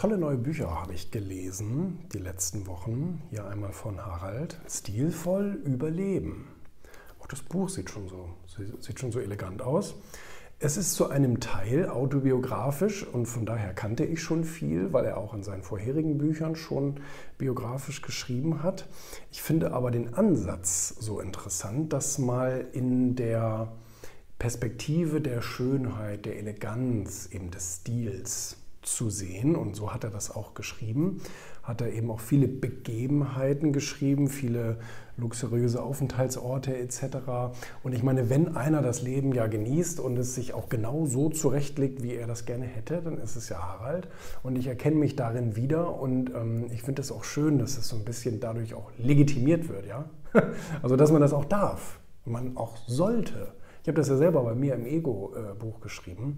tolle neue Bücher habe ich gelesen die letzten Wochen. Hier einmal von Harald. Stilvoll überleben. Auch das Buch sieht schon so, sieht schon so elegant aus. Es ist zu einem Teil autobiografisch und von daher kannte ich schon viel, weil er auch in seinen vorherigen Büchern schon biografisch geschrieben hat. Ich finde aber den Ansatz so interessant, dass mal in der Perspektive der Schönheit, der Eleganz, eben des Stils zu sehen. Und so hat er das auch geschrieben. Hat er eben auch viele Begebenheiten geschrieben, viele luxuriöse Aufenthaltsorte etc. Und ich meine, wenn einer das Leben ja genießt und es sich auch genau so zurechtlegt, wie er das gerne hätte, dann ist es ja Harald. Und ich erkenne mich darin wieder und ähm, ich finde es auch schön, dass es so ein bisschen dadurch auch legitimiert wird. Ja? Also, dass man das auch darf, man auch sollte. Habe das ja selber bei mir im Ego-Buch geschrieben,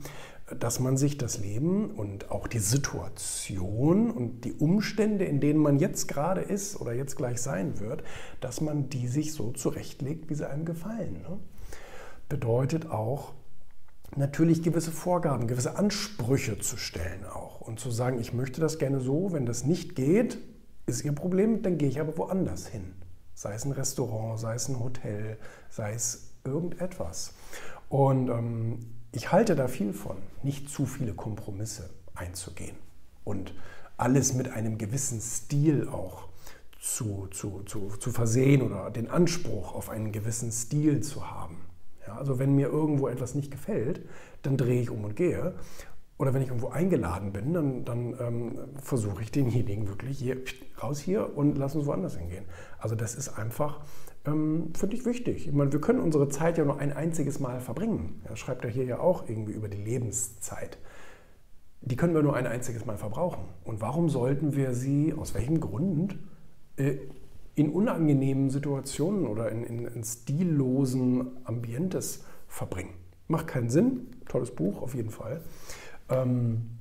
dass man sich das Leben und auch die Situation und die Umstände, in denen man jetzt gerade ist oder jetzt gleich sein wird, dass man die sich so zurechtlegt, wie sie einem gefallen. Ne? Bedeutet auch, natürlich gewisse Vorgaben, gewisse Ansprüche zu stellen auch und zu sagen, ich möchte das gerne so, wenn das nicht geht, ist Ihr Problem, dann gehe ich aber woanders hin. Sei es ein Restaurant, sei es ein Hotel, sei es irgendetwas. Und ähm, ich halte da viel von, nicht zu viele Kompromisse einzugehen und alles mit einem gewissen Stil auch zu, zu, zu, zu versehen oder den Anspruch auf einen gewissen Stil zu haben. Ja, also wenn mir irgendwo etwas nicht gefällt, dann drehe ich um und gehe. Oder wenn ich irgendwo eingeladen bin, dann, dann ähm, versuche ich denjenigen wirklich hier raus hier und lass uns woanders hingehen. Also das ist einfach ähm, finde ich wichtig. Ich meine, wir können unsere Zeit ja nur ein einziges Mal verbringen. Er schreibt ja hier ja auch irgendwie über die Lebenszeit. Die können wir nur ein einziges Mal verbrauchen. Und warum sollten wir sie, aus welchem Grund, äh, in unangenehmen Situationen oder in, in, in stillosen Ambientes verbringen? Macht keinen Sinn. Tolles Buch auf jeden Fall. Ähm,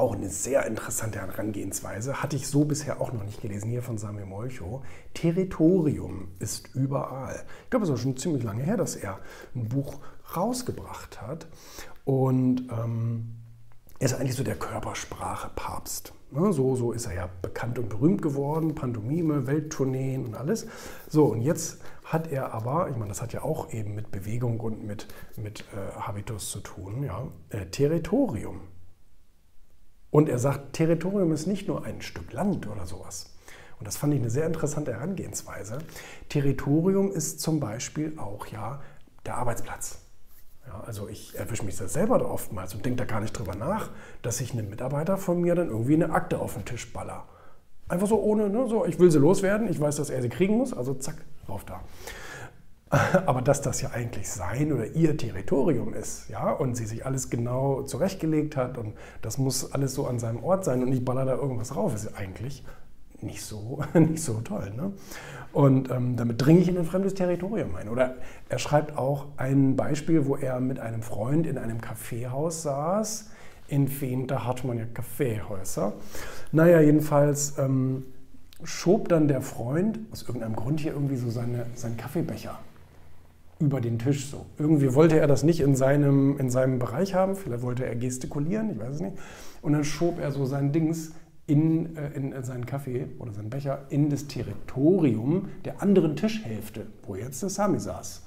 auch eine sehr interessante Herangehensweise, hatte ich so bisher auch noch nicht gelesen, hier von Samuel Molcho. Territorium ist überall. Ich glaube, es ist schon ziemlich lange her, dass er ein Buch rausgebracht hat. Und ähm, er ist eigentlich so der Körpersprache-Papst. Ne, so, so ist er ja bekannt und berühmt geworden, Pantomime, Welttourneen und alles. So, und jetzt hat er aber, ich meine, das hat ja auch eben mit Bewegung und mit, mit äh, Habitus zu tun, ja, äh, Territorium. Und er sagt, Territorium ist nicht nur ein Stück Land oder sowas. Und das fand ich eine sehr interessante Herangehensweise. Territorium ist zum Beispiel auch ja der Arbeitsplatz. Ja, also ich erwische mich selber da oftmals und denke da gar nicht drüber nach, dass ich einem Mitarbeiter von mir dann irgendwie eine Akte auf den Tisch baller. Einfach so ohne, ne, so, ich will sie loswerden, ich weiß, dass er sie kriegen muss, also zack, rauf da. Aber dass das ja eigentlich sein oder ihr Territorium ist, ja, und sie sich alles genau zurechtgelegt hat und das muss alles so an seinem Ort sein und ich baller da irgendwas rauf, ist ja eigentlich nicht so, nicht so toll. Ne? Und ähm, damit dringe ich in ein fremdes Territorium ein. Oder er schreibt auch ein Beispiel, wo er mit einem Freund in einem Kaffeehaus saß. In Wien, da hat man ja Kaffeehäuser. Naja, jedenfalls ähm, schob dann der Freund aus irgendeinem Grund hier irgendwie so seine, seinen Kaffeebecher über den Tisch so. Irgendwie wollte er das nicht in seinem, in seinem Bereich haben, vielleicht wollte er gestikulieren, ich weiß es nicht. Und dann schob er so sein Dings in, äh, in, in seinen Kaffee oder seinen Becher in das Territorium der anderen Tischhälfte, wo jetzt der Sami saß.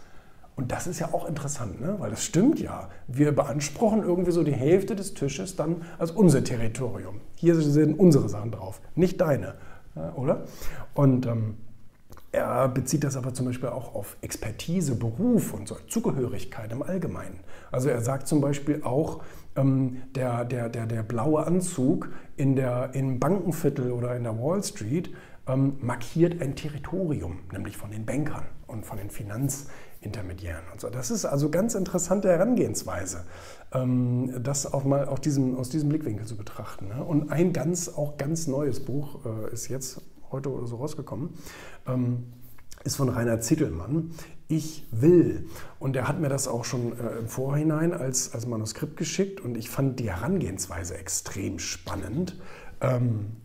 Und das ist ja auch interessant, ne? weil das stimmt ja. Wir beanspruchen irgendwie so die Hälfte des Tisches dann als unser Territorium. Hier sind unsere Sachen drauf, nicht deine, oder? Und ähm, er bezieht das aber zum Beispiel auch auf Expertise, Beruf und so, Zugehörigkeit im Allgemeinen. Also er sagt zum Beispiel auch, ähm, der, der, der, der blaue Anzug in der, im Bankenviertel oder in der Wall Street ähm, markiert ein Territorium, nämlich von den Bankern und von den Finanzintermediären und so. Das ist also ganz interessante Herangehensweise, ähm, das auch mal aus diesem, aus diesem Blickwinkel zu betrachten. Ne? Und ein ganz, auch ganz neues Buch äh, ist jetzt heute oder so rausgekommen, ähm, ist von Rainer Zittelmann. Ich will. Und er hat mir das auch schon äh, im Vorhinein als, als Manuskript geschickt und ich fand die Herangehensweise extrem spannend. Ähm,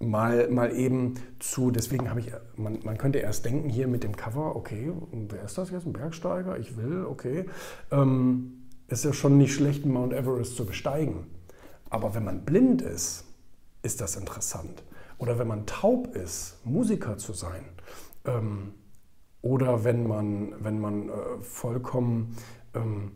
mal, mal eben zu, deswegen habe ich, man, man könnte erst denken hier mit dem Cover, okay, wer ist das jetzt? Ein Bergsteiger? Ich will, okay. Ähm, ist ja schon nicht schlecht, Mount Everest zu besteigen. Aber wenn man blind ist, ist das interessant. Oder wenn man taub ist, Musiker zu sein. Ähm, oder wenn man, wenn man äh, vollkommen, ähm,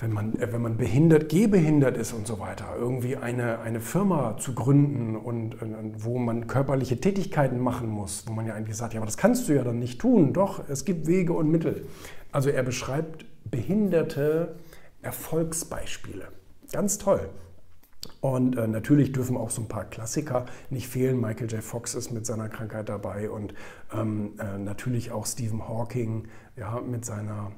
wenn, man, äh, wenn man behindert, gehbehindert ist und so weiter, irgendwie eine, eine Firma zu gründen und, und, wo man körperliche Tätigkeiten machen muss, wo man ja eigentlich sagt, ja, aber das kannst du ja dann nicht tun. Doch, es gibt Wege und Mittel. Also er beschreibt behinderte Erfolgsbeispiele. Ganz toll. Und äh, natürlich dürfen auch so ein paar Klassiker nicht fehlen. Michael J. Fox ist mit seiner Krankheit dabei und ähm, äh, natürlich auch Stephen Hawking ja, mit, seiner,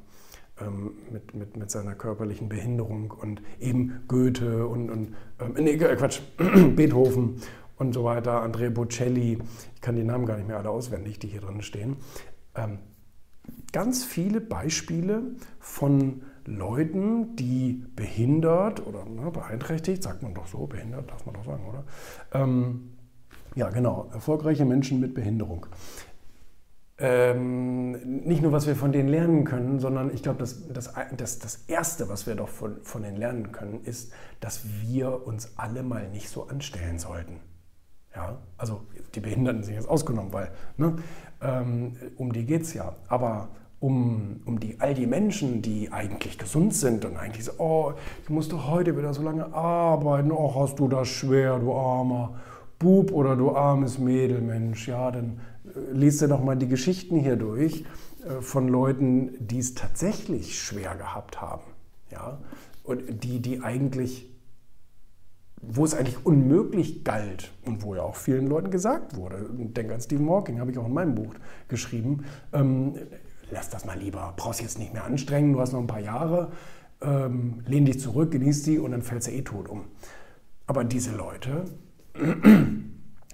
ähm, mit, mit, mit seiner körperlichen Behinderung und eben Goethe und, und ähm, nee, äh, Quatsch, Beethoven und so weiter, Andrea Bocelli. Ich kann die Namen gar nicht mehr alle auswendig, die hier drin stehen. Ähm, ganz viele Beispiele von Leuten, die behindert oder ne, beeinträchtigt, sagt man doch so, behindert darf man doch sagen, oder? Ähm, ja, genau, erfolgreiche Menschen mit Behinderung. Ähm, nicht nur, was wir von denen lernen können, sondern ich glaube, das, das, das, das Erste, was wir doch von, von denen lernen können, ist, dass wir uns alle mal nicht so anstellen sollten. Ja, also die Behinderten sind jetzt ausgenommen, weil ne, ähm, um die geht es ja. Aber um, um die, all die Menschen, die eigentlich gesund sind und eigentlich so, oh, ich muss doch heute wieder so lange arbeiten, oh, hast du das schwer, du armer Bub oder du armes Mädel, Mensch, ja, dann äh, liest dir doch mal die Geschichten hier durch äh, von Leuten, die es tatsächlich schwer gehabt haben, ja, und die, die eigentlich wo es eigentlich unmöglich galt und wo ja auch vielen Leuten gesagt wurde, denk an Stephen Hawking, habe ich auch in meinem Buch geschrieben, ähm, lass das mal lieber, brauchst jetzt nicht mehr anstrengen, du hast noch ein paar Jahre, ähm, lehn dich zurück, genieß die und dann fällst du eh tot um. Aber diese Leute,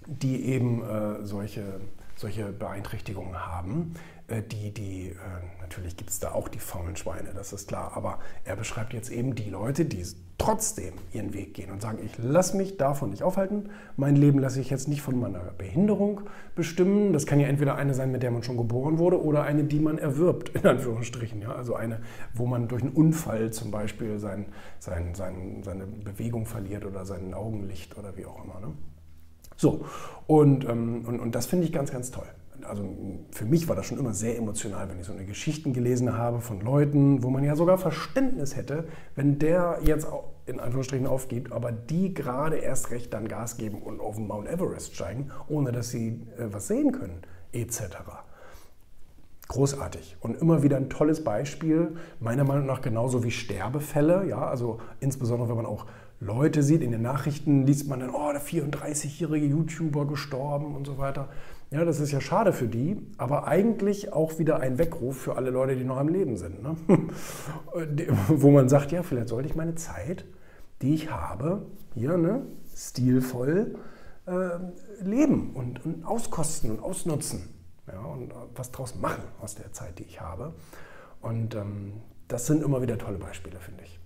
die eben äh, solche, solche Beeinträchtigungen haben, äh, die, die, äh, natürlich gibt es da auch die faulen Schweine, das ist klar, aber er beschreibt jetzt eben die Leute, die trotzdem ihren Weg gehen und sagen, ich lasse mich davon nicht aufhalten, mein Leben lasse ich jetzt nicht von meiner Behinderung bestimmen. Das kann ja entweder eine sein, mit der man schon geboren wurde, oder eine, die man erwirbt, in Anführungsstrichen. Ja? Also eine, wo man durch einen Unfall zum Beispiel sein, sein, sein, seine Bewegung verliert oder sein Augenlicht oder wie auch immer. Ne? So, und, ähm, und, und das finde ich ganz, ganz toll also für mich war das schon immer sehr emotional, wenn ich so eine Geschichten gelesen habe von Leuten, wo man ja sogar Verständnis hätte, wenn der jetzt in Anführungsstrichen aufgibt, aber die gerade erst recht dann Gas geben und auf den Mount Everest steigen, ohne dass sie äh, was sehen können, etc. Großartig und immer wieder ein tolles Beispiel, meiner Meinung nach genauso wie Sterbefälle, ja, also insbesondere wenn man auch Leute sieht, in den Nachrichten liest man dann, oh, der 34-jährige YouTuber gestorben und so weiter. Ja, das ist ja schade für die, aber eigentlich auch wieder ein Weckruf für alle Leute, die noch am Leben sind. Ne? Wo man sagt, ja, vielleicht sollte ich meine Zeit, die ich habe, hier ne, stilvoll äh, leben und, und, auskosten und ausnutzen. Ja, und was draus machen aus der Zeit, die ich habe. Und ähm, das sind immer wieder tolle Beispiele, finde ich.